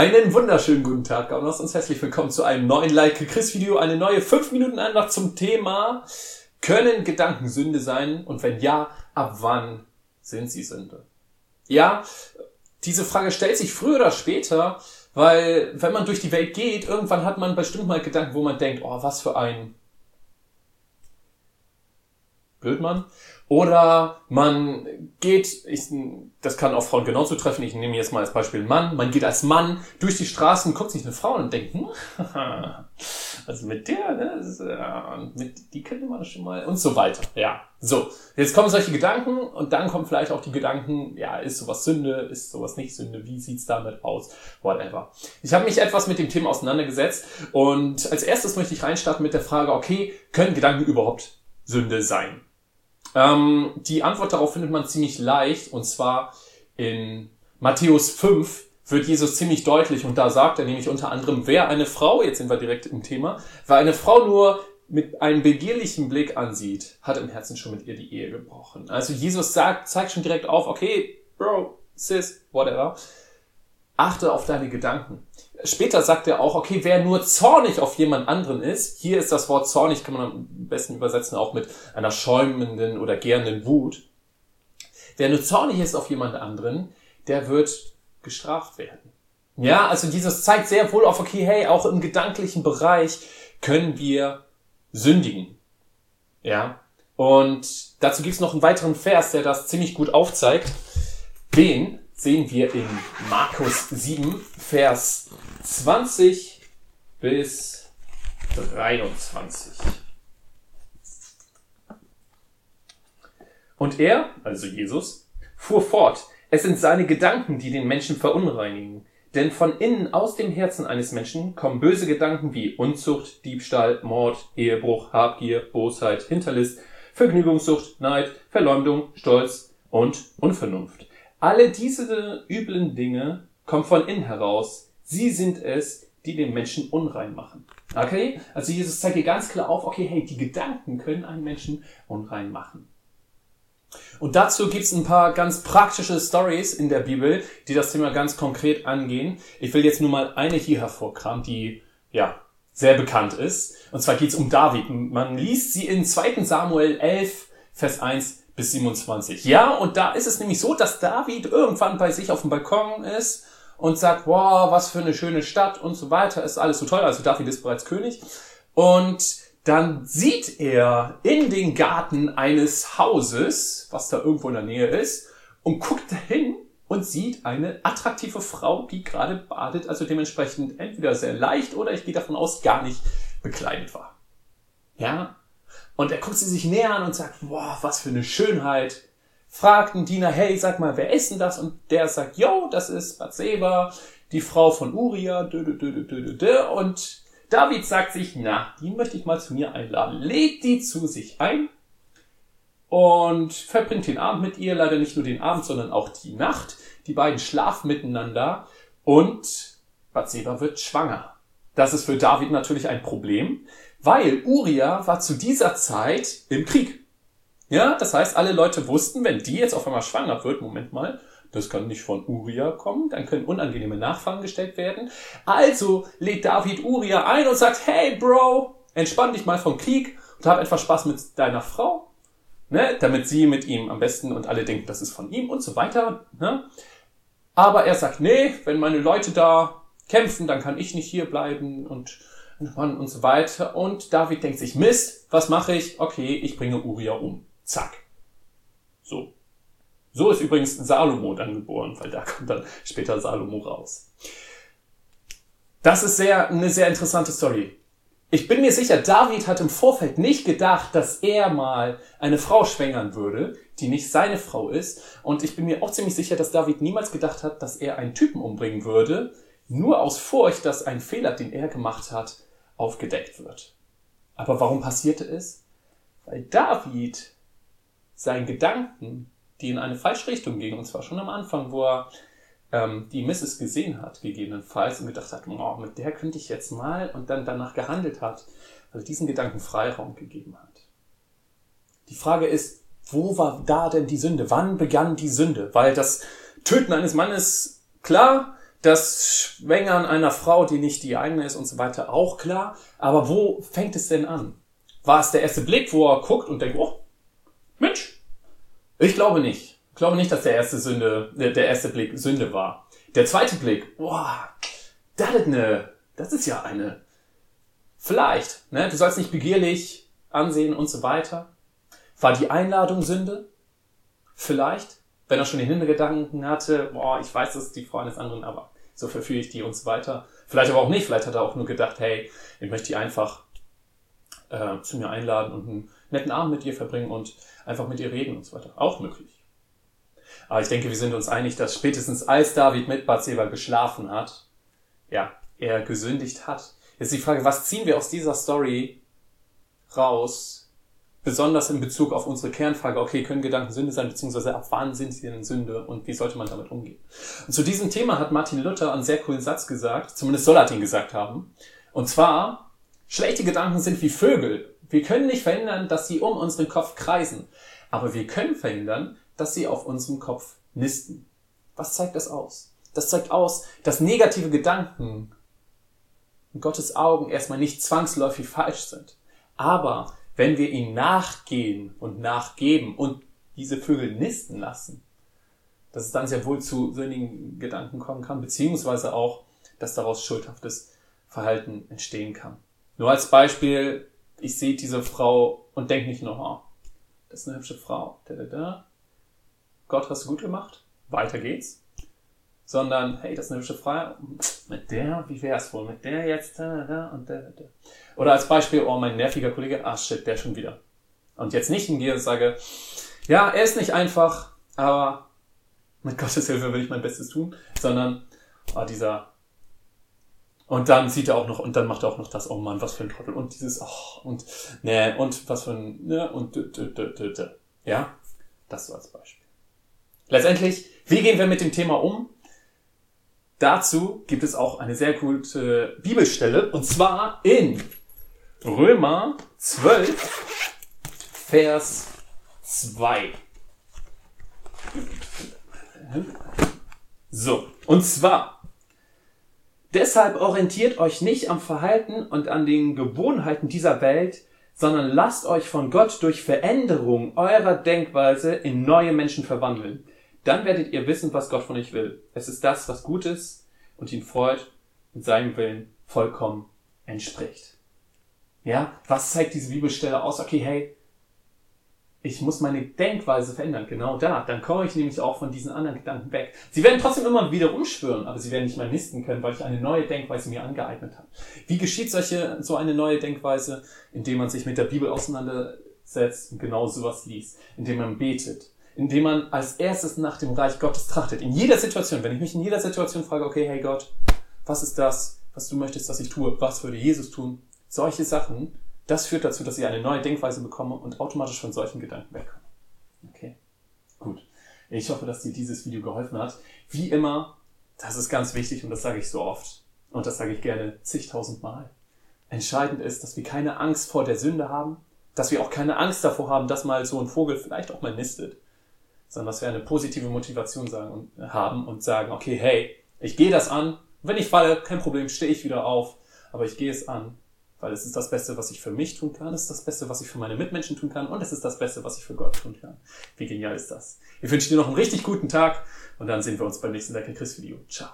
Einen wunderschönen guten Tag, Gaunos, und herzlich willkommen zu einem neuen Like Chris Video, eine neue 5 Minuten Andacht zum Thema Können Gedanken Sünde sein? Und wenn ja, ab wann sind sie Sünde? Ja, diese Frage stellt sich früher oder später, weil wenn man durch die Welt geht, irgendwann hat man bestimmt mal Gedanken, wo man denkt, oh, was für ein Blödmann. Oder man geht, ich, das kann auch Frauen genauso treffen, ich nehme jetzt mal als Beispiel Mann, man geht als Mann durch die Straßen, guckt sich eine Frau und denkt, hm, also mit der, ne, mit, die könnte man schon mal und so weiter. Ja, so. Jetzt kommen solche Gedanken und dann kommen vielleicht auch die Gedanken, ja, ist sowas Sünde, ist sowas nicht Sünde, wie sieht's damit aus, whatever. Ich habe mich etwas mit dem Thema auseinandergesetzt und als erstes möchte ich reinstarten mit der Frage, okay, können Gedanken überhaupt Sünde sein? Ähm, die Antwort darauf findet man ziemlich leicht und zwar in Matthäus 5 wird Jesus ziemlich deutlich und da sagt er nämlich unter anderem, wer eine Frau, jetzt sind wir direkt im Thema, wer eine Frau nur mit einem begierlichen Blick ansieht, hat im Herzen schon mit ihr die Ehe gebrochen. Also Jesus sagt, zeigt schon direkt auf, okay, Bro, Sis, whatever, achte auf deine Gedanken. Später sagt er auch, okay, wer nur zornig auf jemand anderen ist, hier ist das Wort zornig, kann man am besten übersetzen auch mit einer schäumenden oder gärenden Wut. Wer nur zornig ist auf jemand anderen, der wird gestraft werden. Ja, also dieses zeigt sehr wohl auf, okay, hey, auch im gedanklichen Bereich können wir sündigen. Ja, und dazu gibt es noch einen weiteren Vers, der das ziemlich gut aufzeigt. Den sehen wir in Markus 7, Vers 20 bis 23. Und er, also Jesus, fuhr fort, es sind seine Gedanken, die den Menschen verunreinigen. Denn von innen aus dem Herzen eines Menschen kommen böse Gedanken wie Unzucht, Diebstahl, Mord, Ehebruch, Habgier, Bosheit, Hinterlist, Vergnügungssucht, Neid, Verleumdung, Stolz und Unvernunft. Alle diese üblen Dinge kommen von innen heraus. Sie sind es, die den Menschen unrein machen. Okay? Also Jesus zeigt hier ganz klar auf, okay, hey, die Gedanken können einen Menschen unrein machen. Und dazu gibt's ein paar ganz praktische Stories in der Bibel, die das Thema ganz konkret angehen. Ich will jetzt nur mal eine hier hervorkramen, die ja sehr bekannt ist. Und zwar geht's um David. Man liest sie in 2. Samuel 11, Vers 1 bis 27. Ja, und da ist es nämlich so, dass David irgendwann bei sich auf dem Balkon ist und sagt, wow, was für eine schöne Stadt und so weiter, ist alles so toll. Also David ist bereits König. Und dann sieht er in den Garten eines Hauses, was da irgendwo in der Nähe ist, und guckt dahin und sieht eine attraktive Frau, die gerade badet, also dementsprechend entweder sehr leicht oder ich gehe davon aus, gar nicht bekleidet war. Ja, und er guckt sie sich näher an und sagt, boah, was für eine Schönheit. Fragt einen Diener, hey, sag mal, wer ist denn das? Und der sagt, yo, das ist Bathseba, die Frau von Uriah. Und David sagt sich, na, die möchte ich mal zu mir einladen. Lädt die zu sich ein und verbringt den Abend mit ihr. Leider nicht nur den Abend, sondern auch die Nacht. Die beiden schlafen miteinander und Bathseba wird schwanger. Das ist für David natürlich ein Problem, weil Uriah war zu dieser Zeit im Krieg. Ja, das heißt, alle Leute wussten, wenn die jetzt auf einmal schwanger wird, Moment mal, das kann nicht von Uriah kommen, dann können unangenehme Nachfragen gestellt werden. Also lädt David Uriah ein und sagt, hey Bro, entspann dich mal vom Krieg und hab etwas Spaß mit deiner Frau, ne, damit sie mit ihm am besten und alle denken, das ist von ihm und so weiter. Ne? Aber er sagt, nee, wenn meine Leute da kämpfen, dann kann ich nicht hier bleiben und und so weiter. Und David denkt sich, Mist, was mache ich? Okay, ich bringe Uriah um. Zack. So. So ist übrigens Salomo dann geboren, weil da kommt dann später Salomo raus. Das ist sehr, eine sehr interessante Story. Ich bin mir sicher, David hat im Vorfeld nicht gedacht, dass er mal eine Frau schwängern würde, die nicht seine Frau ist. Und ich bin mir auch ziemlich sicher, dass David niemals gedacht hat, dass er einen Typen umbringen würde, nur aus Furcht, dass ein Fehler, den er gemacht hat, aufgedeckt wird. Aber warum passierte es? Weil David seinen Gedanken, die in eine falsche Richtung gingen, und zwar schon am Anfang, wo er ähm, die Mrs. gesehen hat, gegebenenfalls, und gedacht hat, oh, mit der könnte ich jetzt mal, und dann danach gehandelt hat, also diesen Gedanken Freiraum gegeben hat. Die Frage ist, wo war da denn die Sünde? Wann begann die Sünde? Weil das Töten eines Mannes, klar, das Schwängern einer Frau, die nicht die eigene ist und so weiter, auch klar. Aber wo fängt es denn an? War es der erste Blick, wo er guckt und denkt, oh, Mensch? Ich glaube nicht. Ich glaube nicht, dass der erste Sünde, der erste Blick Sünde war. Der zweite Blick, boah, das ist eine, das ist ja eine, vielleicht, ne? Du sollst nicht begierlich ansehen und so weiter. War die Einladung Sünde? Vielleicht wenn er schon den Hintergedanken hatte, boah, ich weiß, das ist die Frau eines anderen, aber so verführe ich die und so weiter. Vielleicht aber auch nicht, vielleicht hat er auch nur gedacht, hey, ich möchte die einfach äh, zu mir einladen und einen netten Abend mit ihr verbringen und einfach mit ihr reden und so weiter. Auch möglich. Aber ich denke, wir sind uns einig, dass spätestens als David mit Bathseba geschlafen hat, ja, er gesündigt hat. Jetzt die Frage, was ziehen wir aus dieser Story raus, besonders in Bezug auf unsere Kernfrage, okay, können Gedanken Sünde sein, beziehungsweise ab wann sind sie denn Sünde und wie sollte man damit umgehen? Und zu diesem Thema hat Martin Luther einen sehr coolen Satz gesagt, zumindest soll er ihn gesagt haben. Und zwar, schlechte Gedanken sind wie Vögel. Wir können nicht verhindern, dass sie um unseren Kopf kreisen, aber wir können verhindern, dass sie auf unserem Kopf nisten. Was zeigt das aus? Das zeigt aus, dass negative Gedanken in Gottes Augen erstmal nicht zwangsläufig falsch sind. Aber wenn wir ihnen nachgehen und nachgeben und diese Vögel nisten lassen, dass es dann sehr wohl zu sündigen Gedanken kommen kann, beziehungsweise auch, dass daraus schuldhaftes Verhalten entstehen kann. Nur als Beispiel, ich sehe diese Frau und denke nicht nur, oh, das ist eine hübsche Frau. Da, da, da. Gott, hast du gut gemacht? Weiter geht's sondern hey, das ist eine hübsche Frau. Mit der, wie wär's wohl? Mit der jetzt, da, da und da, da. Oder als Beispiel, oh, mein nerviger Kollege, ah shit, der schon wieder. Und jetzt nicht hingehe und sage, ja, er ist nicht einfach, aber mit Gottes Hilfe will ich mein Bestes tun, sondern oh, dieser und dann sieht er auch noch, und dann macht er auch noch das, oh Mann, was für ein Trottel. Und dieses, oh, und, ne, und was für ein, ne, und, d, d, d, d, d. ja, das so als Beispiel. Letztendlich, wie gehen wir mit dem Thema um? Dazu gibt es auch eine sehr gute Bibelstelle und zwar in Römer 12, Vers 2. So, und zwar, deshalb orientiert euch nicht am Verhalten und an den Gewohnheiten dieser Welt, sondern lasst euch von Gott durch Veränderung eurer Denkweise in neue Menschen verwandeln. Dann werdet ihr wissen, was Gott von euch will. Es ist das, was gut ist und ihn freut und seinem Willen vollkommen entspricht. Ja, was zeigt diese Bibelstelle aus? Okay, hey, ich muss meine Denkweise verändern. Genau da. Dann komme ich nämlich auch von diesen anderen Gedanken weg. Sie werden trotzdem immer wieder umschwören, aber sie werden nicht mehr nisten können, weil ich eine neue Denkweise mir angeeignet habe. Wie geschieht solche, so eine neue Denkweise? Indem man sich mit der Bibel auseinandersetzt und genau sowas liest. Indem man betet indem man als erstes nach dem Reich Gottes trachtet. In jeder Situation, wenn ich mich in jeder Situation frage, okay, hey Gott, was ist das, was du möchtest, dass ich tue? Was würde Jesus tun? Solche Sachen, das führt dazu, dass ich eine neue Denkweise bekomme und automatisch von solchen Gedanken wegkomme. Okay, gut. Ich hoffe, dass dir dieses Video geholfen hat. Wie immer, das ist ganz wichtig und das sage ich so oft und das sage ich gerne zigtausend Mal. Entscheidend ist, dass wir keine Angst vor der Sünde haben, dass wir auch keine Angst davor haben, dass mal so ein Vogel vielleicht auch mal nistet, sondern dass wir eine positive Motivation sagen und, äh, haben und sagen, okay, hey, ich gehe das an. Wenn ich falle, kein Problem, stehe ich wieder auf. Aber ich gehe es an, weil es ist das Beste, was ich für mich tun kann. Es ist das Beste, was ich für meine Mitmenschen tun kann. Und es ist das Beste, was ich für Gott tun kann. Wie genial ist das? Ich wünsche dir noch einen richtig guten Tag und dann sehen wir uns beim nächsten Like Chris Video. Ciao.